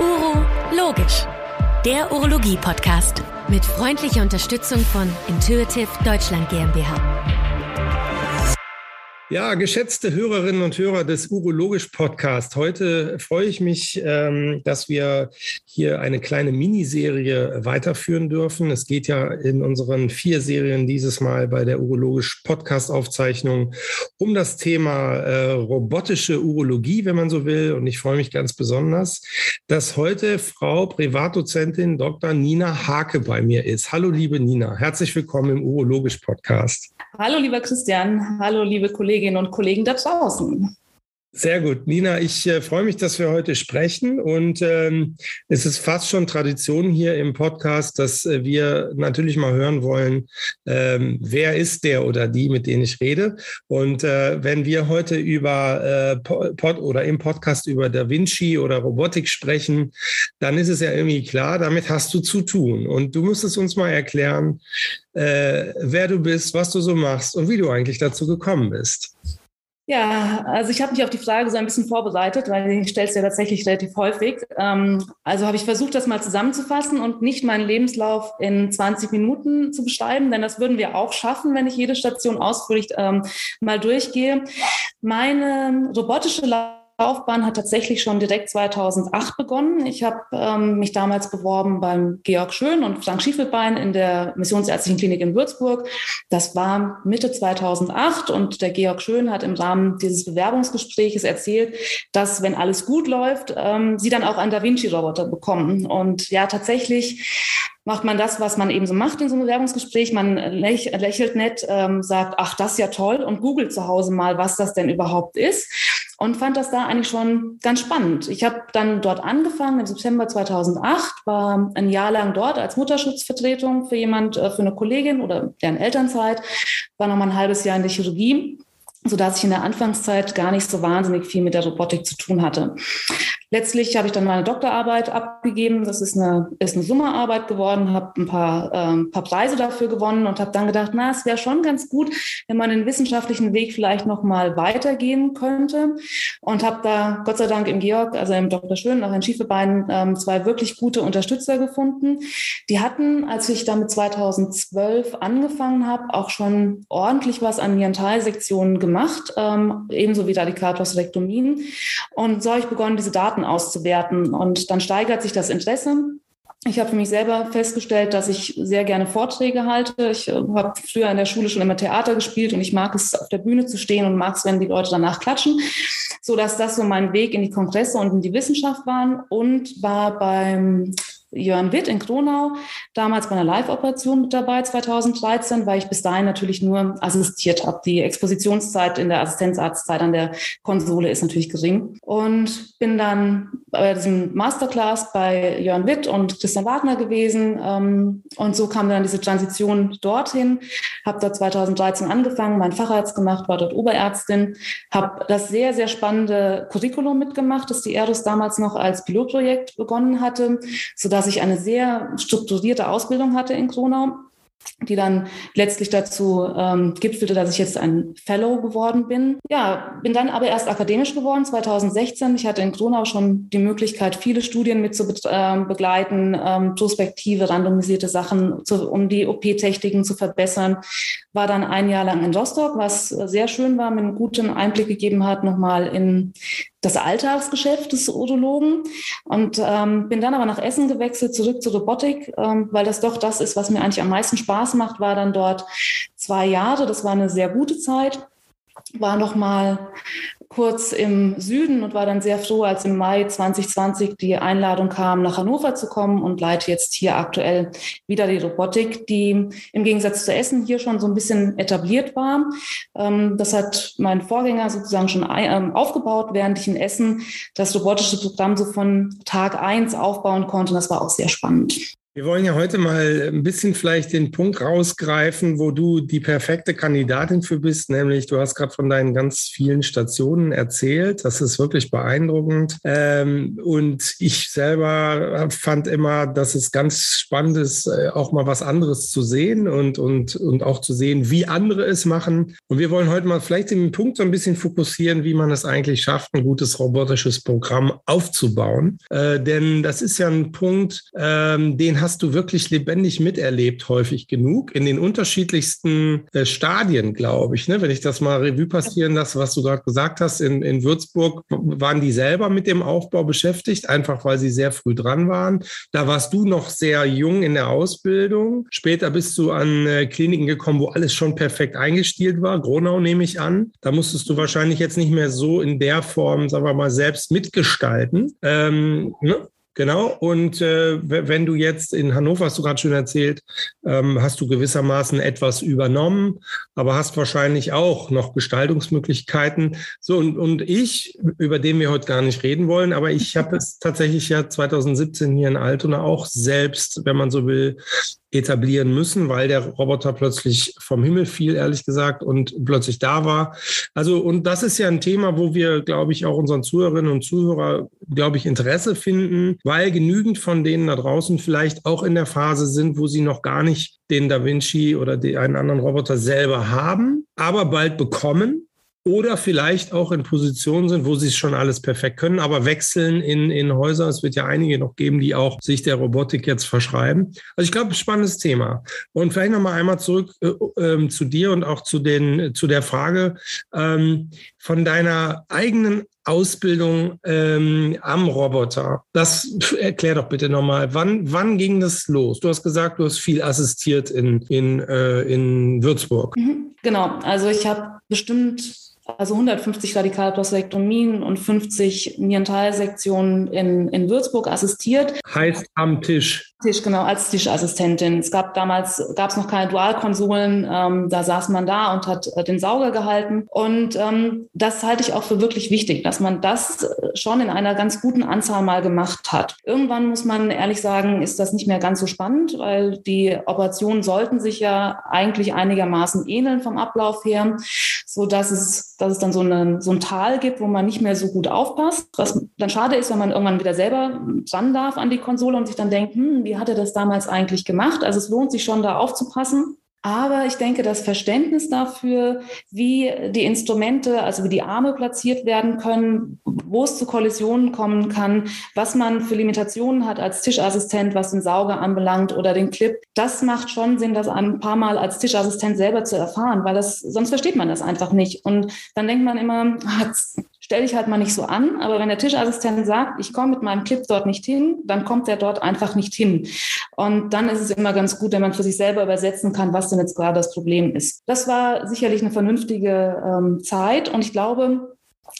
Uro Logisch, der Urologie-Podcast mit freundlicher Unterstützung von Intuitive Deutschland GmbH. Ja, geschätzte Hörerinnen und Hörer des Urologisch Podcast. Heute freue ich mich, ähm, dass wir hier eine kleine Miniserie weiterführen dürfen. Es geht ja in unseren vier Serien dieses Mal bei der Urologisch Podcast Aufzeichnung um das Thema äh, robotische Urologie, wenn man so will. Und ich freue mich ganz besonders, dass heute Frau Privatdozentin Dr. Nina Hake bei mir ist. Hallo, liebe Nina. Herzlich willkommen im Urologisch Podcast. Hallo, lieber Christian. Hallo, liebe Kolleginnen und Kollegen da draußen. Sehr gut. Nina, ich äh, freue mich, dass wir heute sprechen. Und ähm, es ist fast schon Tradition hier im Podcast, dass äh, wir natürlich mal hören wollen, ähm, wer ist der oder die, mit denen ich rede. Und äh, wenn wir heute über äh, Pod oder im Podcast über Da Vinci oder Robotik sprechen, dann ist es ja irgendwie klar, damit hast du zu tun. Und du müsstest uns mal erklären, äh, wer du bist, was du so machst und wie du eigentlich dazu gekommen bist. Ja, also ich habe mich auf die Frage so ein bisschen vorbereitet, weil ich stelle es ja tatsächlich relativ häufig. Ähm, also habe ich versucht, das mal zusammenzufassen und nicht meinen Lebenslauf in 20 Minuten zu beschreiben, denn das würden wir auch schaffen, wenn ich jede Station ausführlich ähm, mal durchgehe. Meine robotische Laufbahn hat tatsächlich schon direkt 2008 begonnen. Ich habe ähm, mich damals beworben beim Georg Schön und Frank Schiefelbein in der Missionsärztlichen Klinik in Würzburg. Das war Mitte 2008 und der Georg Schön hat im Rahmen dieses Bewerbungsgespräches erzählt, dass wenn alles gut läuft, ähm, sie dann auch einen Da Vinci-Roboter bekommen. Und ja, tatsächlich macht man das, was man eben so macht in so einem Bewerbungsgespräch. Man läch lächelt nett, ähm, sagt, ach, das ist ja toll und googelt zu Hause mal, was das denn überhaupt ist und fand das da eigentlich schon ganz spannend. Ich habe dann dort angefangen im September 2008, war ein Jahr lang dort als Mutterschutzvertretung für jemand, äh, für eine Kollegin oder deren Elternzeit, war noch mal ein halbes Jahr in der Chirurgie so dass ich in der Anfangszeit gar nicht so wahnsinnig viel mit der Robotik zu tun hatte. Letztlich habe ich dann meine Doktorarbeit abgegeben. Das ist eine, ist eine Summerarbeit geworden, habe ein paar, ähm, paar Preise dafür gewonnen und habe dann gedacht, na, es wäre schon ganz gut, wenn man den wissenschaftlichen Weg vielleicht noch mal weitergehen könnte. Und habe da Gott sei Dank im Georg, also im Dr. Schön, auch in Schiefebein, ähm, zwei wirklich gute Unterstützer gefunden. Die hatten, als ich damit 2012 angefangen habe, auch schon ordentlich was an Miantalsektionen gemacht, ähm, ebenso wie Radikalprostatektomien. Und so habe ich begonnen, diese Daten Daten auszuwerten. Und dann steigert sich das Interesse. Ich habe für mich selber festgestellt, dass ich sehr gerne Vorträge halte. Ich äh, habe früher in der Schule schon immer Theater gespielt und ich mag es, auf der Bühne zu stehen und mag es, wenn die Leute danach klatschen, so dass das so mein Weg in die Kongresse und in die Wissenschaft waren und war beim Jörn Witt in Kronau, damals bei einer Live-Operation mit dabei, 2013, weil ich bis dahin natürlich nur assistiert habe. Die Expositionszeit in der Assistenzarztzeit an der Konsole ist natürlich gering. Und bin dann bei diesem Masterclass bei Jörn Witt und Christian Wagner gewesen. Ähm, und so kam dann diese Transition dorthin. Habe dort 2013 angefangen, meinen Facharzt gemacht, war dort Oberärztin, habe das sehr, sehr spannende Curriculum mitgemacht, das die Erdos damals noch als Pilotprojekt begonnen hatte, sodass dass ich eine sehr strukturierte Ausbildung hatte in Kronau die dann letztlich dazu ähm, gipfelte, dass ich jetzt ein Fellow geworden bin. Ja, bin dann aber erst akademisch geworden, 2016. Ich hatte in Kronau schon die Möglichkeit, viele Studien mit zu äh, begleiten, ähm, prospektive, randomisierte Sachen, zu, um die OP-Techniken zu verbessern. War dann ein Jahr lang in Rostock, was sehr schön war, mir einen guten Einblick gegeben hat, nochmal in das Alltagsgeschäft des Urologen und ähm, bin dann aber nach Essen gewechselt, zurück zur Robotik, ähm, weil das doch das ist, was mir eigentlich am meisten Spaß macht, war dann dort zwei Jahre. Das war eine sehr gute Zeit war noch mal kurz im Süden und war dann sehr froh, als im Mai 2020 die Einladung kam, nach Hannover zu kommen und leite jetzt hier aktuell wieder die Robotik, die im Gegensatz zu Essen hier schon so ein bisschen etabliert war. Ähm, das hat mein Vorgänger sozusagen schon ähm, aufgebaut, während ich in Essen das robotische Programm so von Tag eins aufbauen konnte. Das war auch sehr spannend. Wir wollen ja heute mal ein bisschen vielleicht den Punkt rausgreifen, wo du die perfekte Kandidatin für bist, nämlich du hast gerade von deinen ganz vielen Stationen erzählt. Das ist wirklich beeindruckend. Ähm, und ich selber fand immer, dass es ganz spannend ist, äh, auch mal was anderes zu sehen und, und, und auch zu sehen, wie andere es machen. Und wir wollen heute mal vielleicht den Punkt so ein bisschen fokussieren, wie man es eigentlich schafft, ein gutes robotisches Programm aufzubauen. Äh, denn das ist ja ein Punkt, ähm, den hast du wirklich lebendig miterlebt, häufig genug, in den unterschiedlichsten äh, Stadien, glaube ich. Ne? Wenn ich das mal Revue passieren lasse, was du gerade gesagt hast, in, in Würzburg waren die selber mit dem Aufbau beschäftigt, einfach weil sie sehr früh dran waren. Da warst du noch sehr jung in der Ausbildung. Später bist du an äh, Kliniken gekommen, wo alles schon perfekt eingestielt war. Gronau nehme ich an. Da musstest du wahrscheinlich jetzt nicht mehr so in der Form, sagen wir mal, selbst mitgestalten. Ähm, ne? Genau. Und äh, wenn du jetzt in Hannover, hast du gerade schon erzählt, ähm, hast du gewissermaßen etwas übernommen, aber hast wahrscheinlich auch noch Gestaltungsmöglichkeiten. So, und, und ich, über den wir heute gar nicht reden wollen, aber ich habe es tatsächlich ja 2017 hier in Altona auch selbst, wenn man so will, etablieren müssen, weil der Roboter plötzlich vom Himmel fiel, ehrlich gesagt, und plötzlich da war. Also, und das ist ja ein Thema, wo wir, glaube ich, auch unseren Zuhörerinnen und Zuhörer, glaube ich, Interesse finden, weil genügend von denen da draußen vielleicht auch in der Phase sind, wo sie noch gar nicht den Da Vinci oder den, einen anderen Roboter selber haben, aber bald bekommen oder vielleicht auch in Positionen sind, wo sie es schon alles perfekt können, aber wechseln in, in Häuser. Es wird ja einige noch geben, die auch sich der Robotik jetzt verschreiben. Also ich glaube, spannendes Thema. Und vielleicht noch mal einmal zurück äh, äh, zu dir und auch zu, den, zu der Frage ähm, von deiner eigenen Ausbildung ähm, am Roboter. Das erklär doch bitte nochmal. Wann, wann ging das los? Du hast gesagt, du hast viel assistiert in, in, äh, in Würzburg. Mhm, genau. Also ich habe bestimmt also 150 Radikalprostatektomien und 50 Nierenteilsektionen in, in Würzburg assistiert. Heißt am Tisch. Tisch, genau, als Tischassistentin. Es gab damals, gab es noch keine Dualkonsolen, ähm, da saß man da und hat äh, den Sauger gehalten. Und ähm, das halte ich auch für wirklich wichtig, dass man das schon in einer ganz guten Anzahl mal gemacht hat. Irgendwann muss man ehrlich sagen, ist das nicht mehr ganz so spannend, weil die Operationen sollten sich ja eigentlich einigermaßen ähneln vom Ablauf her, so dass es, dass es dann so, eine, so ein Tal gibt, wo man nicht mehr so gut aufpasst. Was dann schade ist, wenn man irgendwann wieder selber dran darf an die Konsole und sich dann denkt, hm, wie hat er das damals eigentlich gemacht? Also es lohnt sich schon da aufzupassen. Aber ich denke, das Verständnis dafür, wie die Instrumente, also wie die Arme platziert werden können, wo es zu Kollisionen kommen kann, was man für Limitationen hat als Tischassistent, was den Sauger anbelangt oder den Clip, das macht schon Sinn, das ein paar Mal als Tischassistent selber zu erfahren, weil das, sonst versteht man das einfach nicht. Und dann denkt man immer, ah, stell dich halt mal nicht so an. Aber wenn der Tischassistent sagt, ich komme mit meinem Clip dort nicht hin, dann kommt er dort einfach nicht hin. Und dann ist es immer ganz gut, wenn man für sich selber übersetzen kann, was denn jetzt gerade das Problem ist. Das war sicherlich eine vernünftige ähm, Zeit. Und ich glaube,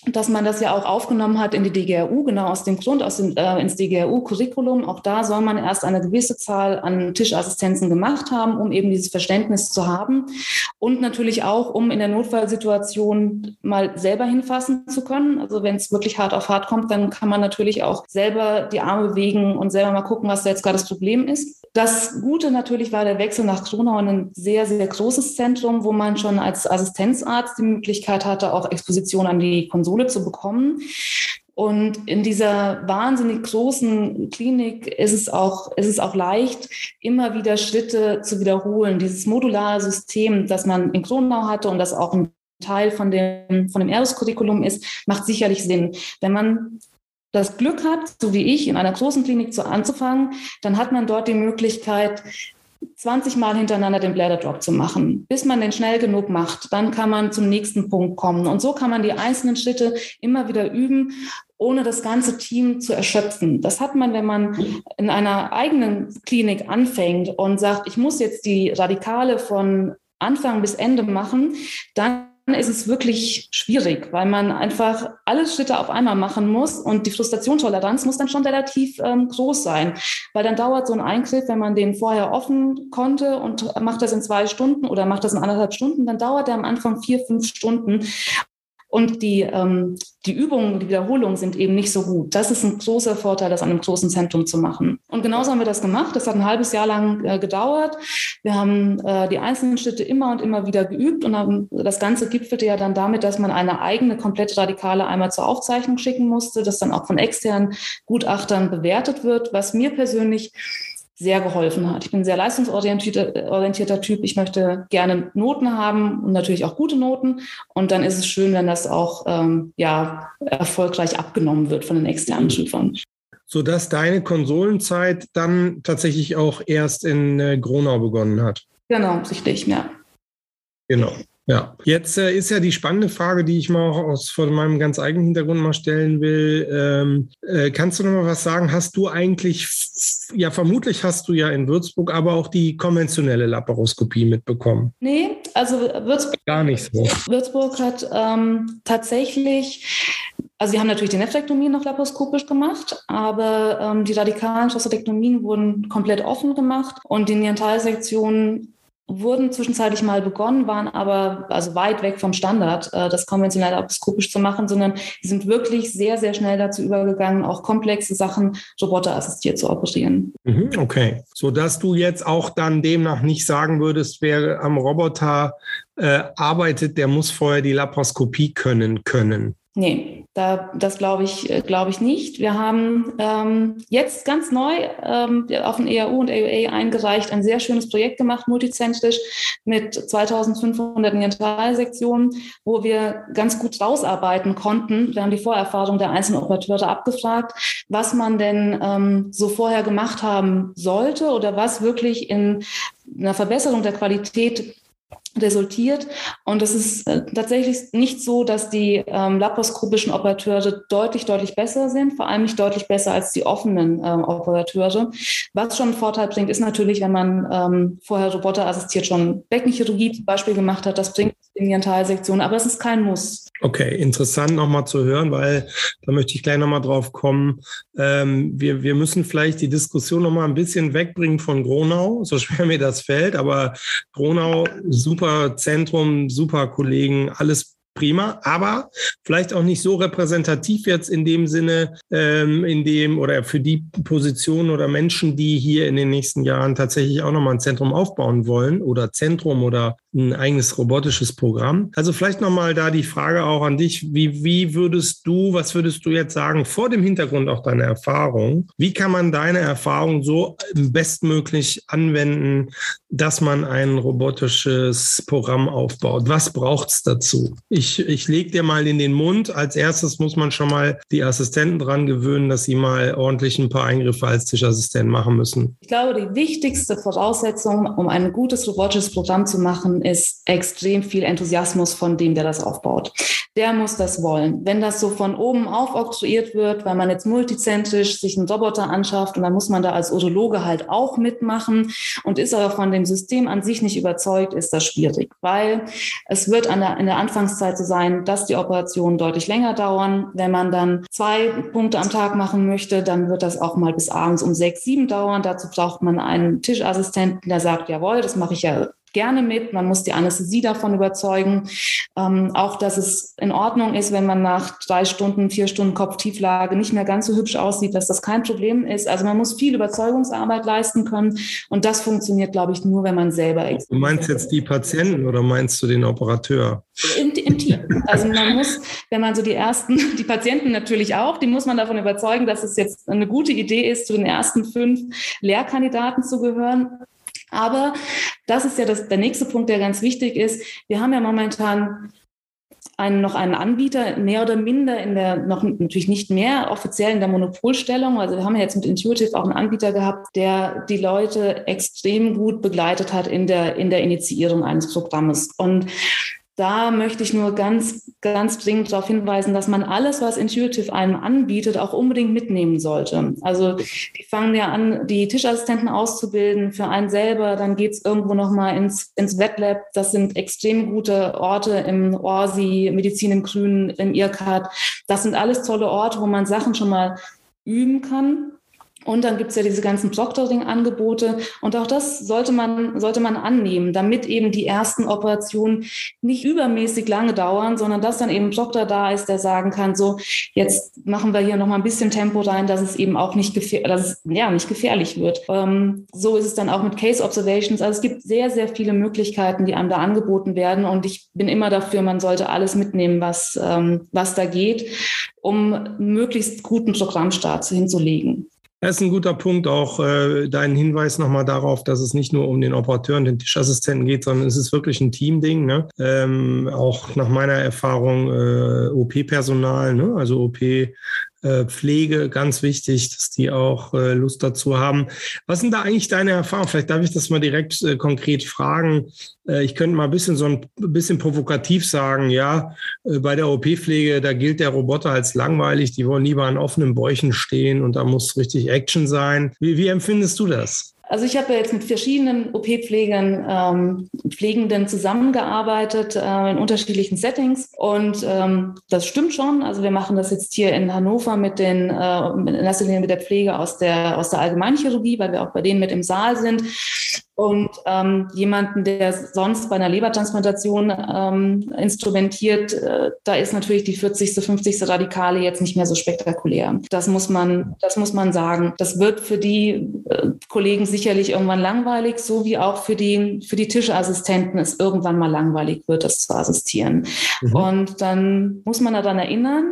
dass man das ja auch aufgenommen hat in die DGRU, genau aus dem Grund, aus dem, äh, ins DGRU-Curriculum. Auch da soll man erst eine gewisse Zahl an Tischassistenzen gemacht haben, um eben dieses Verständnis zu haben. Und natürlich auch, um in der Notfallsituation mal selber hinfassen zu können. Also wenn es wirklich hart auf hart kommt, dann kann man natürlich auch selber die Arme bewegen und selber mal gucken, was da jetzt gerade das Problem ist. Das Gute natürlich war der Wechsel nach Kronau ein sehr, sehr großes Zentrum, wo man schon als Assistenzarzt die Möglichkeit hatte, auch Exposition an die Konsole zu bekommen. Und in dieser wahnsinnig großen Klinik ist es auch, ist es auch leicht, immer wieder Schritte zu wiederholen. Dieses modulare System, das man in Kronau hatte und das auch ein Teil von dem, von dem ERUS-Curriculum ist, macht sicherlich Sinn. Wenn man das Glück hat, so wie ich, in einer großen Klinik zu anzufangen, dann hat man dort die Möglichkeit, 20 Mal hintereinander den Bladder Drop zu machen, bis man den schnell genug macht. Dann kann man zum nächsten Punkt kommen. Und so kann man die einzelnen Schritte immer wieder üben, ohne das ganze Team zu erschöpfen. Das hat man, wenn man in einer eigenen Klinik anfängt und sagt, ich muss jetzt die Radikale von Anfang bis Ende machen, dann ist es wirklich schwierig, weil man einfach alle Schritte auf einmal machen muss und die Frustrationstoleranz muss dann schon relativ ähm, groß sein, weil dann dauert so ein Eingriff, wenn man den vorher offen konnte und macht das in zwei Stunden oder macht das in anderthalb Stunden, dann dauert der am Anfang vier, fünf Stunden und die, ähm, die Übungen, die Wiederholungen sind eben nicht so gut. Das ist ein großer Vorteil, das an einem großen Zentrum zu machen. Und genauso haben wir das gemacht. Das hat ein halbes Jahr lang äh, gedauert. Wir haben äh, die einzelnen Schritte immer und immer wieder geübt und haben, das Ganze gipfelte ja dann damit, dass man eine eigene komplette Radikale einmal zur Aufzeichnung schicken musste, das dann auch von externen Gutachtern bewertet wird, was mir persönlich sehr geholfen hat. Ich bin ein sehr leistungsorientierter Typ. Ich möchte gerne Noten haben und natürlich auch gute Noten. Und dann ist es schön, wenn das auch ähm, ja, erfolgreich abgenommen wird von den externen Prüfern. Sodass deine Konsolenzeit dann tatsächlich auch erst in äh, Gronau begonnen hat. Genau, sicherlich, ja. Genau. Ja, jetzt äh, ist ja die spannende Frage, die ich mal auch aus von meinem ganz eigenen Hintergrund mal stellen will. Ähm, äh, kannst du noch mal was sagen? Hast du eigentlich, ja, vermutlich hast du ja in Würzburg aber auch die konventionelle Laparoskopie mitbekommen? Nee, also Würzburg. Gar nicht so. Würzburg hat ähm, tatsächlich also wir haben natürlich die Nephrektomie noch laparoskopisch gemacht, aber ähm, die radikalen Prostatektomien wurden komplett offen gemacht und die Nierentalsektionen wurden zwischenzeitlich mal begonnen, waren aber also weit weg vom Standard, äh, das konventionell laparoskopisch zu machen, sondern die sind wirklich sehr, sehr schnell dazu übergegangen, auch komplexe Sachen roboterassistiert zu operieren. Mhm, okay, so dass du jetzt auch dann demnach nicht sagen würdest, wer am Roboter äh, arbeitet, der muss vorher die Laparoskopie können können. Nee, da, das glaube ich, äh, glaube ich nicht. Wir haben ähm, jetzt ganz neu ähm, auf den EAU und AUA eingereicht, ein sehr schönes Projekt gemacht, multizentrisch mit 2500 Neandertalsektionen, wo wir ganz gut rausarbeiten konnten. Wir haben die Vorerfahrung der einzelnen Operateure abgefragt, was man denn ähm, so vorher gemacht haben sollte oder was wirklich in einer Verbesserung der Qualität resultiert. Und es ist äh, tatsächlich nicht so, dass die ähm, laparoskopischen Operateure deutlich, deutlich besser sind, vor allem nicht deutlich besser als die offenen ähm, Operateure. Was schon einen Vorteil bringt, ist natürlich, wenn man ähm, vorher roboterassistiert schon Beckenchirurgie zum Beispiel gemacht hat, das bringt in die Entalsektion, aber es ist kein Muss. Okay, interessant nochmal zu hören, weil da möchte ich gleich nochmal drauf kommen. Ähm, wir, wir müssen vielleicht die Diskussion nochmal ein bisschen wegbringen von Gronau, so schwer mir das fällt, aber Gronau, super Zentrum, super Kollegen, alles prima, aber vielleicht auch nicht so repräsentativ jetzt in dem Sinne, ähm, in dem oder für die Positionen oder Menschen, die hier in den nächsten Jahren tatsächlich auch nochmal ein Zentrum aufbauen wollen oder Zentrum oder ein eigenes robotisches Programm. Also vielleicht nochmal da die Frage auch an dich, wie, wie würdest du, was würdest du jetzt sagen, vor dem Hintergrund auch deiner Erfahrung, wie kann man deine Erfahrung so bestmöglich anwenden, dass man ein robotisches Programm aufbaut? Was braucht es dazu? Ich, ich lege dir mal in den Mund. Als erstes muss man schon mal die Assistenten dran gewöhnen, dass sie mal ordentlich ein paar Eingriffe als Tischassistent machen müssen. Ich glaube, die wichtigste Voraussetzung, um ein gutes robotisches Programm zu machen, ist extrem viel Enthusiasmus von dem, der das aufbaut. Der muss das wollen. Wenn das so von oben aufoktroyiert wird, weil man jetzt multizentrisch sich einen Roboter anschafft und dann muss man da als Urologe halt auch mitmachen und ist aber von dem System an sich nicht überzeugt, ist das schwierig, weil es wird an der, in der Anfangszeit so sein, dass die Operationen deutlich länger dauern. Wenn man dann zwei Punkte am Tag machen möchte, dann wird das auch mal bis abends um sechs, sieben dauern. Dazu braucht man einen Tischassistenten, der sagt, jawohl, das mache ich ja gerne mit. Man muss die Anästhesie davon überzeugen. Ähm, auch, dass es in Ordnung ist, wenn man nach drei Stunden, vier Stunden Kopftieflage nicht mehr ganz so hübsch aussieht, dass das kein Problem ist. Also man muss viel Überzeugungsarbeit leisten können. Und das funktioniert, glaube ich, nur, wenn man selber Du meinst jetzt die Patienten oder meinst du den Operateur? Im, Im, Team. Also man muss, wenn man so die ersten, die Patienten natürlich auch, die muss man davon überzeugen, dass es jetzt eine gute Idee ist, zu den ersten fünf Lehrkandidaten zu gehören. Aber das ist ja das, der nächste Punkt, der ganz wichtig ist. Wir haben ja momentan einen, noch einen Anbieter, mehr oder minder in der, noch natürlich nicht mehr offiziell in der Monopolstellung. Also wir haben ja jetzt mit Intuitive auch einen Anbieter gehabt, der die Leute extrem gut begleitet hat in der, in der Initiierung eines Programmes. Und da möchte ich nur ganz, ganz dringend darauf hinweisen, dass man alles, was Intuitive einem anbietet, auch unbedingt mitnehmen sollte. Also die fangen ja an, die Tischassistenten auszubilden für einen selber, dann geht es irgendwo nochmal ins, ins Wetlab. Das sind extrem gute Orte im ORSI, Medizin im Grünen, im IRCAD. Das sind alles tolle Orte, wo man Sachen schon mal üben kann Und dann gibt es ja diese ganzen Proctoring-Angebote. Und auch das sollte man, sollte man annehmen, damit eben die ersten Operationen nicht übermäßig lange dauern, sondern dass dann eben ein Doktor da ist, der sagen kann, so, jetzt machen wir hier nochmal ein bisschen Tempo rein, dass es eben auch nicht, gefähr dass es, ja, nicht gefährlich wird. Ähm, so ist es dann auch mit Case Observations. Also es gibt sehr, sehr viele Möglichkeiten, die einem da angeboten werden. Und ich bin immer dafür, man sollte alles mitnehmen, was, ähm, was da geht, um möglichst guten Programmstart hinzulegen. Das ist ein guter Punkt, auch äh, dein Hinweis nochmal darauf, dass es nicht nur um den Operateur und den Tischassistenten geht, sondern es ist wirklich ein Teamding. Ne? Ähm, auch nach meiner Erfahrung äh, OP-Personal, ne? also OP Pflege ganz wichtig, dass die auch äh, Lust dazu haben. Was sind da eigentlich deine Erfahrungen? Vielleicht darf ich das mal direkt äh, konkret fragen. ich könnte mal ein bisschen so ein bisschen provokativ sagen, ja, bei der OP-Pflege, da gilt der Roboter als langweilig, die wollen lieber an offenen Bäuchen stehen und da muss richtig Action sein. Wie, wie empfindest du das? Also ich habe jetzt mit verschiedenen OP-Pflegern, ähm, Pflegenden zusammengearbeitet äh, in unterschiedlichen Settings und ähm, das stimmt schon. Also wir machen das jetzt hier in Hannover mit den, äh, in erster Linie mit der Pflege aus der, aus der Allgemeinchirurgie, weil wir auch bei denen mit im Saal sind. Und ähm, jemanden, der sonst bei einer Lebertransplantation ähm, instrumentiert, äh, da ist natürlich die 40., 50. Radikale jetzt nicht mehr so spektakulär. Das muss man, das muss man sagen. Das wird für die äh, Kollegen sicherlich irgendwann langweilig, so wie auch für die, für die Tischassistenten es irgendwann mal langweilig wird, das zu assistieren. Mhm. Und dann muss man daran erinnern,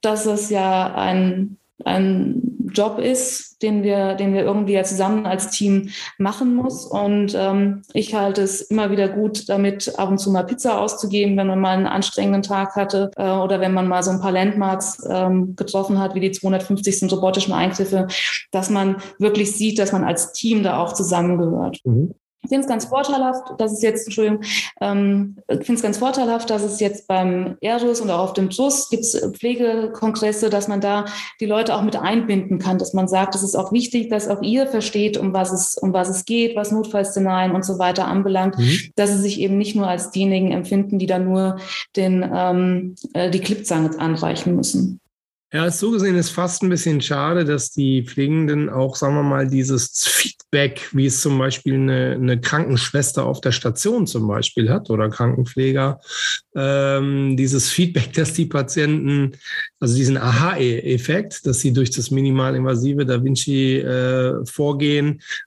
dass es ja ein, ein Job ist, den wir, den wir irgendwie ja zusammen als Team machen muss. Und ähm, ich halte es immer wieder gut, damit ab und zu mal Pizza auszugeben, wenn man mal einen anstrengenden Tag hatte äh, oder wenn man mal so ein paar Landmarks ähm, getroffen hat, wie die 250. robotischen Eingriffe, dass man wirklich sieht, dass man als Team da auch zusammengehört. Mhm. Ich finde es ganz vorteilhaft, dass es jetzt, Entschuldigung, ähm, ich finde es ganz vorteilhaft, dass es jetzt beim Airbus und auch auf dem TUS gibt es Pflegekongresse, dass man da die Leute auch mit einbinden kann, dass man sagt, es ist auch wichtig, dass auch ihr versteht, um was es, um was es geht, was Notfallszenarien und so weiter anbelangt, mhm. dass sie sich eben nicht nur als diejenigen empfinden, die da nur den, ähm, äh, die Clipzange anreichen müssen. Ja, so gesehen ist fast ein bisschen schade, dass die Pflegenden auch, sagen wir mal, dieses Feedback, wie es zum Beispiel eine, eine Krankenschwester auf der Station zum Beispiel hat oder Krankenpfleger, ähm, dieses Feedback, dass die Patienten, also diesen Aha-Effekt, dass sie durch das minimalinvasive Da Vinci äh,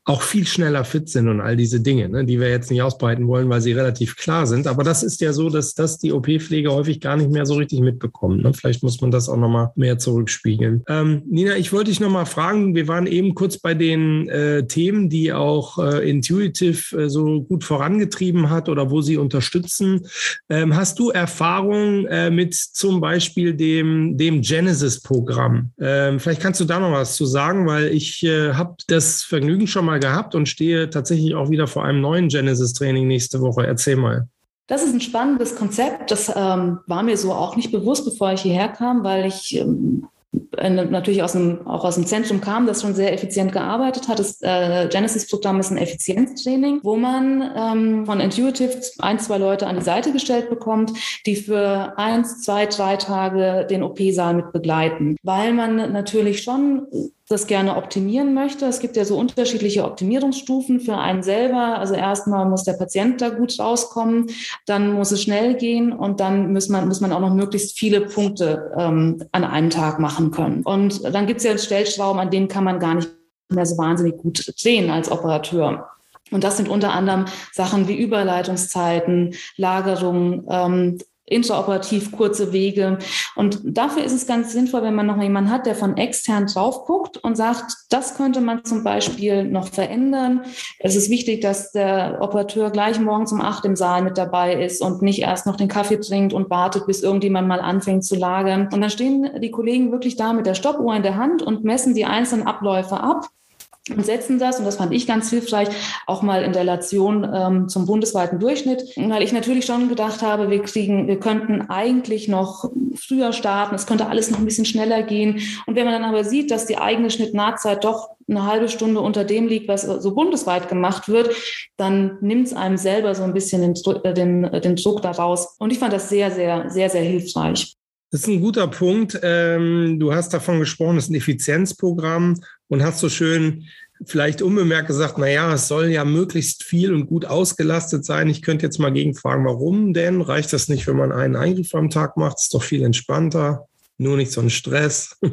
auch viel schneller fit sind und all diese Dinge, ne, die wir jetzt nicht ausbreiten wollen, weil sie relativ klar sind. Aber das ist ja so, dass das die OP-Pflege häufig gar nicht mehr so richtig mitbekommt. Ne? Vielleicht muss man das auch nochmal mehr zurückspiegeln. Ähm, Nina, ich wollte dich nochmal fragen, wir waren eben kurz bei den äh, Themen, die auch äh, Intuitive äh, so gut vorangetrieben hat oder wo sie unterstützen. Ähm, hast du Erfahrung äh, mit zum Beispiel dem, dem Genesis-Programm? Ähm, vielleicht kannst du da noch was zu sagen, weil ich äh, habe das Vergnügen schon mal gehabt und stehe tatsächlich auch wieder vor einem neuen Genesis-Training nächste Woche. Erzähl mal. Das ist ein spannendes Konzept. Das ähm, war mir so auch nicht bewusst, bevor ich hierher kam, weil ich ähm, natürlich aus dem, auch aus dem Zentrum kam, das schon sehr effizient gearbeitet hat. Das äh, Genesis-Programm ist ein Effizienztraining, wo man ähm, von Intuitive ein, zwei Leute an die Seite gestellt bekommt, die für eins, zwei, drei Tage den OP-Saal mit begleiten, weil man natürlich schon das gerne optimieren möchte. Es gibt ja so unterschiedliche Optimierungsstufen für einen selber. Also erstmal muss der Patient da gut rauskommen, dann muss es schnell gehen und dann muss man, muss man auch noch möglichst viele Punkte ähm, an einem Tag machen können. Und dann gibt es ja Stellschrauben, an denen kann man gar nicht mehr so wahnsinnig gut drehen als Operateur. Und das sind unter anderem Sachen wie Überleitungszeiten, Lagerung, ähm, intraoperativ kurze Wege. Und dafür ist es ganz sinnvoll, wenn man noch jemanden hat, der von extern drauf guckt und sagt, das könnte man zum Beispiel noch verändern. Es ist wichtig, dass der Operateur gleich morgens um acht im Saal mit dabei ist und nicht erst noch den Kaffee trinkt und wartet, bis irgendjemand mal anfängt zu lagern. Und dann stehen die Kollegen wirklich da mit der Stoppuhr in der Hand und messen die einzelnen Abläufe ab und setzen das, und das fand ich ganz hilfreich, auch mal in Relation ähm, zum bundesweiten Durchschnitt, weil ich natürlich schon gedacht habe, wir kriegen, wir könnten eigentlich noch früher starten, es könnte alles noch ein bisschen schneller gehen. Und wenn man dann aber sieht, dass die eigene Schnittnahtzeit doch eine halbe Stunde unter dem liegt, was so bundesweit gemacht wird, dann nimmt es einem selber so ein bisschen den, äh, den, äh, den Druck daraus. Und ich fand das sehr, sehr, sehr, sehr hilfreich. Das ist ein guter Punkt. Ähm, du hast davon gesprochen, das ist ein Effizienzprogramm und hast so schön vielleicht unbemerkt gesagt, na ja, es soll ja möglichst viel und gut ausgelastet sein. Ich könnte jetzt mal gegenfragen, warum denn? Reicht das nicht, wenn man einen Eingriff am Tag macht? Ist doch viel entspannter, nur nicht so ein Stress.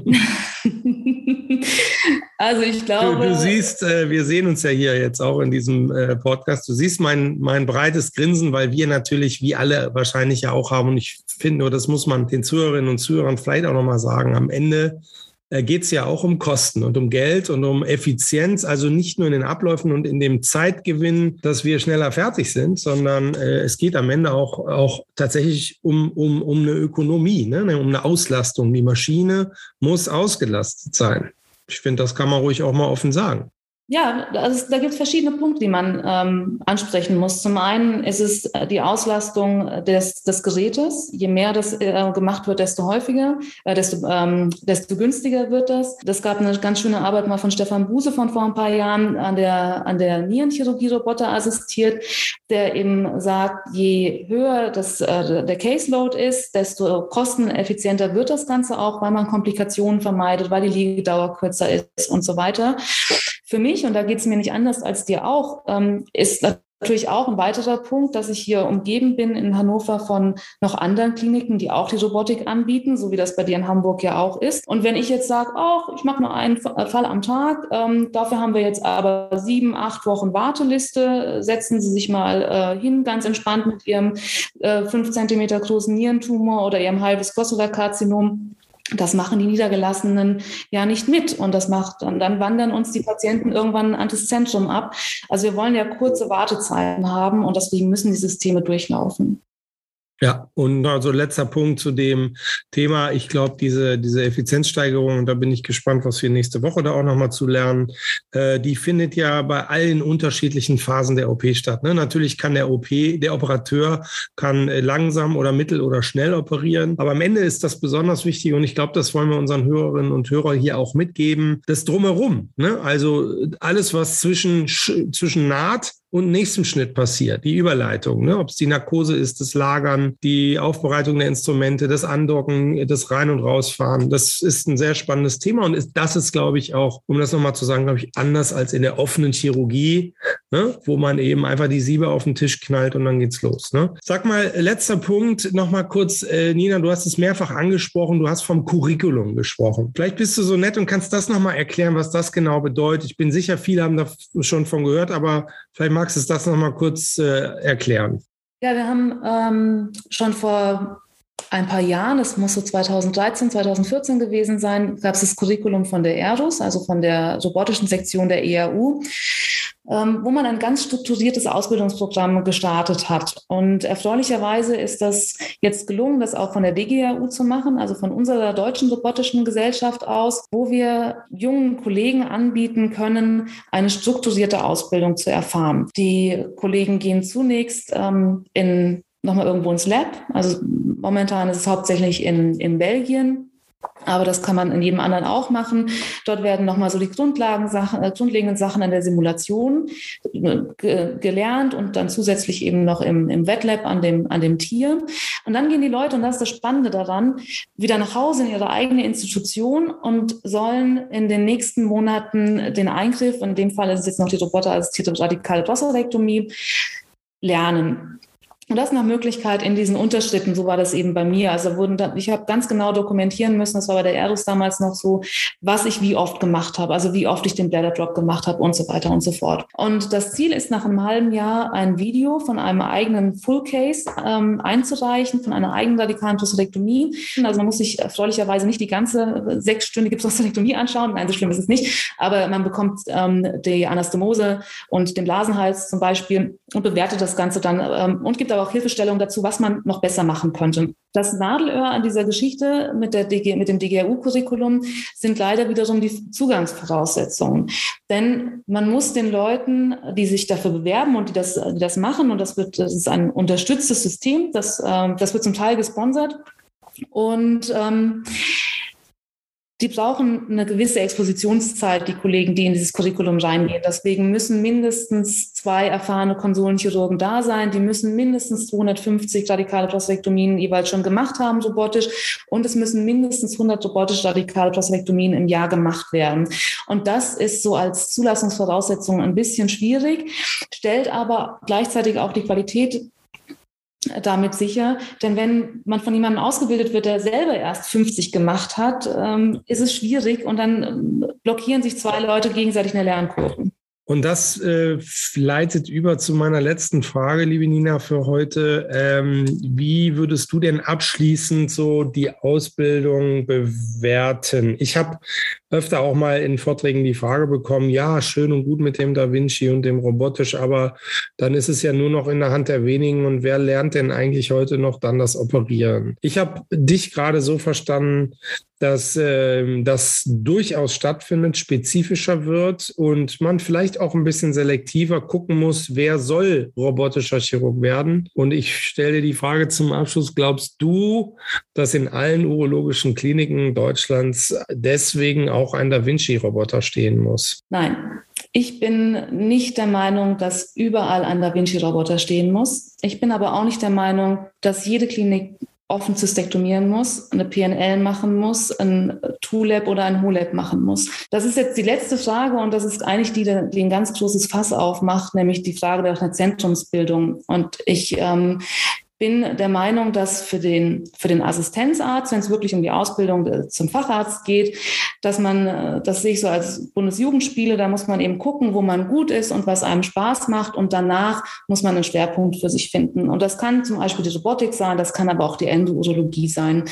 Also ich glaube. Du, du siehst, äh, wir sehen uns ja hier jetzt auch in diesem äh, Podcast. Du siehst mein, mein breites Grinsen, weil wir natürlich, wie alle wahrscheinlich ja auch haben, und ich finde nur, das muss man den Zuhörerinnen und Zuhörern vielleicht auch nochmal sagen, am Ende geht es ja auch um Kosten und um Geld und um Effizienz, also nicht nur in den Abläufen und in dem Zeitgewinn, dass wir schneller fertig sind, sondern äh, es geht am Ende auch, auch tatsächlich um, um, um eine Ökonomie, ne? um eine Auslastung. Die Maschine muss ausgelastet sein ich finde, das kann man ruhig auch mal offen sagen. Ja, also da gibt es verschiedene Punkte, die man ähm, ansprechen muss. Zum einen ist es äh, die Auslastung des, des Gerätes. Je mehr das äh, gemacht wird, desto häufiger, äh, desto, ähm, desto günstiger wird das. Das gab eine ganz schöne Arbeit mal von Stefan Buse von vor ein paar Jahren an der, an der Nierenchirurgie-Roboter assistiert, der eben sagt, je höher das, äh, der Caseload ist, desto kosteneffizienter wird das Ganze auch, weil man Komplikationen vermeidet, weil die Liegedauer kürzer ist und so weiter. Für mich, und da geht es mir nicht anders als dir auch, ähm, ist natürlich auch ein weiterer Punkt, dass ich hier umgeben bin in Hannover von noch anderen Kliniken, die auch die Robotik anbieten, so wie das bei dir in Hamburg ja auch ist. Und wenn ich jetzt sage, oh, ich mache nur einen Fall am Tag, ähm, dafür haben wir jetzt aber sieben, acht Wochen Warteliste, setzen Sie sich mal äh, hin, ganz entspannt mit Ihrem äh, fünf Zentimeter großen Nierentumor oder Ihrem halbes Prostatakarzinom das machen die Niedergelassenen ja nicht mit. Und das macht, und dann wandern uns die Patienten irgendwann an das Zentrum ab. Also wir wollen ja kurze Wartezeiten haben und deswegen müssen die Systeme durchlaufen. Ja, und also letzter Punkt zu dem Thema. Ich glaube, diese, diese Effizienzsteigerung, und da bin ich gespannt, was wir nächste Woche da auch nochmal zu lernen, äh, die findet ja bei allen unterschiedlichen Phasen der OP statt. Ne? Natürlich kann der OP, der Operateur kann äh, langsam oder mittel oder schnell operieren. Aber am Ende ist das besonders wichtig und ich glaube, das wollen wir unseren Hörerinnen und Hörern hier auch mitgeben. Das drumherum. Ne? Also alles, was zwischen, zwischen Naht und nächsten Schnitt passiert, die Überleitung, ne? ob es die Narkose ist, das Lagern, die Aufbereitung der Instrumente, das Andocken, das Rein- und Rausfahren. Das ist ein sehr spannendes Thema und ist, das ist, glaube ich, auch, um das nochmal zu sagen, glaube ich, anders als in der offenen Chirurgie, ne? wo man eben einfach die Siebe auf den Tisch knallt und dann geht's los. Ne? Sag mal, letzter Punkt, nochmal kurz, äh, Nina, du hast es mehrfach angesprochen, du hast vom Curriculum gesprochen. Vielleicht bist du so nett und kannst das nochmal erklären, was das genau bedeutet. Ich bin sicher, viele haben da schon von gehört, aber vielleicht magst du das nochmal kurz äh, erklären. Ja, wir haben ähm, schon vor ein paar Jahren, das muss so 2013, 2014 gewesen sein, gab es das Curriculum von der ERUS, also von der robotischen Sektion der ähm, wo man ein ganz strukturiertes Ausbildungsprogramm gestartet hat. Und erfreulicherweise ist das jetzt gelungen, das auch von der DGAU zu machen, also von unserer deutschen robotischen Gesellschaft aus, wo wir jungen Kollegen anbieten können, eine strukturierte Ausbildung zu erfahren. Die Kollegen gehen zunächst ähm, in nochmal irgendwo ins Lab. Also momentan ist es hauptsächlich in, in Belgien aber das kann man in jedem anderen auch machen. Dort werden nochmal so die Grundlagen, Sachen, äh, grundlegenden Sachen an der Simulation äh, ge gelernt und dann zusätzlich eben noch im, im Wetlab an dem, an dem Tier. Und dann gehen die Leute, und das ist das Spannende daran, wieder nach Hause in ihre eigene Institution und sollen in den nächsten Monaten den Eingriff, in dem Fall ist es jetzt noch die roboterassistierte radikale Prostatektomie, lernen. Und das nach Möglichkeit in diesen Unterschritten, so war das eben bei mir. Also wurden da, ich habe ganz genau dokumentieren müssen, das war bei der Erdus damals noch so, was ich wie oft gemacht habe, also wie oft ich den Bladder Drop gemacht habe und so weiter und so fort. Und das Ziel ist nach einem halben Jahr ein Video von einem eigenen Full Case ähm, einzureichen, von einer eigenen radikalen Prostatektomie. Also man muss sich erfreulicherweise nicht die ganze sechsstündige Prostatektomie anschauen, nein, so schlimm ist es nicht, aber man bekommt ähm, die Anastomose und den Blasenhals zum Beispiel und bewertet das Ganze dann ähm, und gibt aber auch Hilfestellung dazu, was man noch besser machen könnte. Das Nadelöhr an dieser Geschichte mit, der DG, mit dem DGRU-Curriculum sind leider wiederum die Zugangsvoraussetzungen. Denn man muss den Leuten, die sich dafür bewerben und die das, die das machen, und das, wird, das ist ein unterstütztes System, das, äh, das wird zum Teil gesponsert. Und ähm, die brauchen eine gewisse Expositionszeit, die Kollegen, die in dieses Curriculum reingehen. Deswegen müssen mindestens zwei erfahrene Konsolenchirurgen da sein. Die müssen mindestens 250 radikale Prostatektomien jeweils schon gemacht haben, robotisch. Und es müssen mindestens 100 robotische radikale Prostatektomien im Jahr gemacht werden. Und das ist so als Zulassungsvoraussetzung ein bisschen schwierig, stellt aber gleichzeitig auch die Qualität damit sicher. Denn wenn man von jemandem ausgebildet wird, der selber erst 50 gemacht hat, ähm, ist es schwierig und dann ähm, blockieren sich zwei Leute gegenseitig eine Lernkurve. Und das äh, leitet über zu meiner letzten Frage, liebe Nina, für heute. Ähm, wie würdest du denn abschließend so die Ausbildung bewerten? Ich habe öfter auch mal in Vorträgen die Frage bekommen, ja, schön und gut mit dem Da Vinci und dem robotisch, aber dann ist es ja nur noch in der Hand der wenigen und wer lernt denn eigentlich heute noch dann das Operieren? Ich habe dich gerade so verstanden, dass äh, das durchaus stattfindet, spezifischer wird und man vielleicht auch ein bisschen selektiver gucken muss, wer soll robotischer Chirurg werden. Und ich stelle die Frage zum Abschluss, glaubst du, dass in allen urologischen Kliniken Deutschlands deswegen auch auch ein Da Vinci-Roboter stehen muss? Nein. Ich bin nicht der Meinung, dass überall ein Da Vinci-Roboter stehen muss. Ich bin aber auch nicht der Meinung, dass jede Klinik offen zystektomieren muss, eine PNL machen muss, ein TULAB oder ein HULAB machen muss. Das ist jetzt die letzte Frage und das ist eigentlich die, die ein ganz großes Fass aufmacht, nämlich die Frage der Zentrumsbildung. Und ich ähm, bin der Meinung, dass für den, für den Assistenzarzt, wenn es wirklich um die Ausbildung zum Facharzt geht, dass man, äh, das sehe ich so als Bundesjugendspiele, da muss man eben gucken, wo man gut ist und was einem Spaß macht und danach muss man einen Schwerpunkt für sich finden. Und das kann zum Beispiel die Robotik sein, das kann aber auch die Endourologie sein.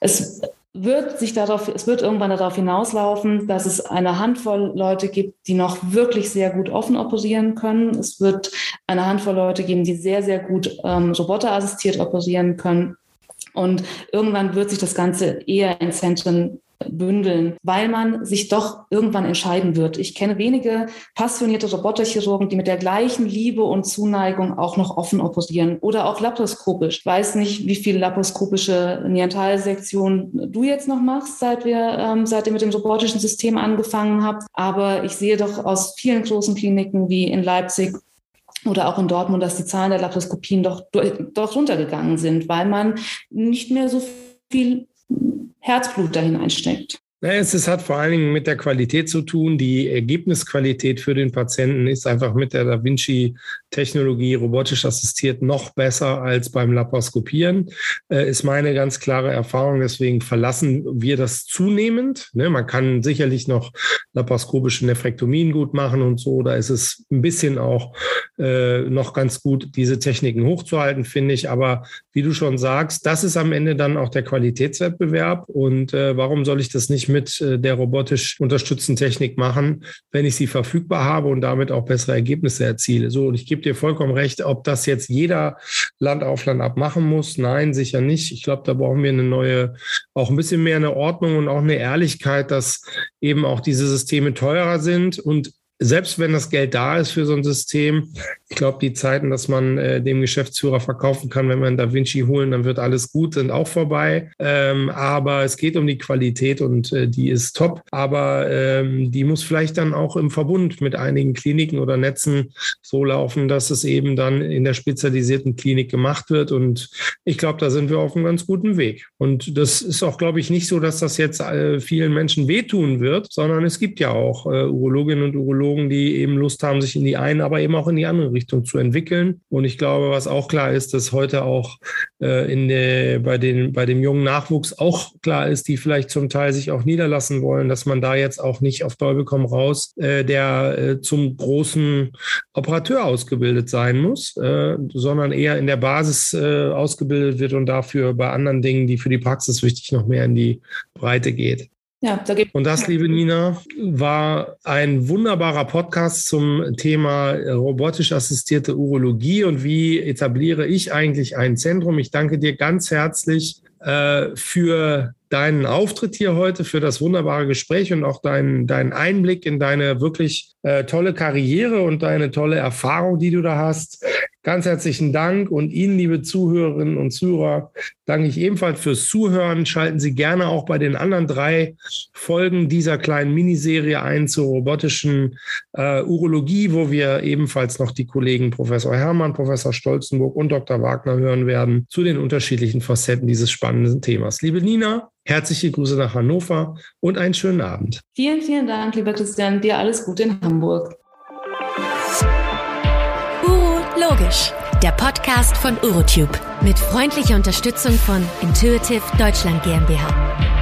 Es wird sich darauf, es wird irgendwann darauf hinauslaufen, dass es eine Handvoll Leute gibt, die noch wirklich sehr gut offen operieren können. Es wird eine Handvoll Leute geben, die sehr, sehr gut ähm, roboterassistiert operieren können. Und irgendwann wird sich das Ganze eher in Zentren bündeln, weil man sich doch irgendwann entscheiden wird. Ich kenne wenige passionierte Roboterchirurgen, die mit der gleichen Liebe und Zuneigung auch noch offen operieren oder auch laparoskopisch. Ich weiß nicht, wie viele laparoskopische Neantalsektionen du jetzt noch machst, seit wir, ähm, seit ihr mit dem robotischen System angefangen habt. Aber ich sehe doch aus vielen großen Kliniken wie in Leipzig oder auch in Dortmund, dass die Zahlen der Laparoskopien doch, doch runtergegangen sind, weil man nicht mehr so viel Herzblut da hineinsteckt. Es hat vor allen Dingen mit der Qualität zu tun. Die Ergebnisqualität für den Patienten ist einfach mit der Da Vinci-Technologie robotisch assistiert noch besser als beim Laparoskopieren, äh, ist meine ganz klare Erfahrung. Deswegen verlassen wir das zunehmend. Ne, man kann sicherlich noch laparoskopische Nephrektomien gut machen und so. Da ist es ein bisschen auch äh, noch ganz gut, diese Techniken hochzuhalten, finde ich. Aber wie du schon sagst, das ist am Ende dann auch der Qualitätswettbewerb. Und äh, warum soll ich das nicht mit äh, der robotisch unterstützten Technik machen, wenn ich sie verfügbar habe und damit auch bessere Ergebnisse erziele. So, und ich gebe dir vollkommen recht, ob das jetzt jeder Land auf Land abmachen muss. Nein, sicher nicht. Ich glaube, da brauchen wir eine neue, auch ein bisschen mehr eine Ordnung und auch eine Ehrlichkeit, dass eben auch diese Systeme teurer sind und selbst wenn das Geld da ist für so ein System, ich glaube, die Zeiten, dass man äh, dem Geschäftsführer verkaufen kann, wenn einen Da Vinci holen, dann wird alles gut, sind auch vorbei. Ähm, aber es geht um die Qualität und äh, die ist top. Aber ähm, die muss vielleicht dann auch im Verbund mit einigen Kliniken oder Netzen so laufen, dass es eben dann in der spezialisierten Klinik gemacht wird. Und ich glaube, da sind wir auf einem ganz guten Weg. Und das ist auch, glaube ich, nicht so, dass das jetzt äh, vielen Menschen wehtun wird, sondern es gibt ja auch äh, Urologinnen und Urologen, die eben Lust haben, sich in die eine, aber eben auch in die andere Richtung Richtung zu entwickeln. Und ich glaube, was auch klar ist, dass heute auch äh, in der, bei, den, bei dem jungen Nachwuchs auch klar ist, die vielleicht zum Teil sich auch niederlassen wollen, dass man da jetzt auch nicht auf Teufel komm raus, äh, der äh, zum großen Operateur ausgebildet sein muss, äh, sondern eher in der Basis äh, ausgebildet wird und dafür bei anderen Dingen, die für die Praxis wichtig, noch mehr in die Breite geht. Ja, da Und das, liebe Nina, war ein wunderbarer Podcast zum Thema robotisch assistierte Urologie und wie etabliere ich eigentlich ein Zentrum. Ich danke dir ganz herzlich äh, für deinen Auftritt hier heute, für das wunderbare Gespräch und auch deinen, deinen Einblick in deine wirklich äh, tolle Karriere und deine tolle Erfahrung, die du da hast. Ganz herzlichen Dank und Ihnen, liebe Zuhörerinnen und Zuhörer, danke ich ebenfalls fürs Zuhören. Schalten Sie gerne auch bei den anderen drei Folgen dieser kleinen Miniserie ein zur robotischen äh, Urologie, wo wir ebenfalls noch die Kollegen Professor Hermann, Professor Stolzenburg und Dr. Wagner hören werden zu den unterschiedlichen Facetten dieses spannenden Themas. Liebe Nina, herzliche Grüße nach Hannover und einen schönen Abend. Vielen, vielen Dank, lieber Christian. Dir alles Gute in Hamburg. Logisch, der Podcast von Urotube mit freundlicher Unterstützung von Intuitive Deutschland GmbH.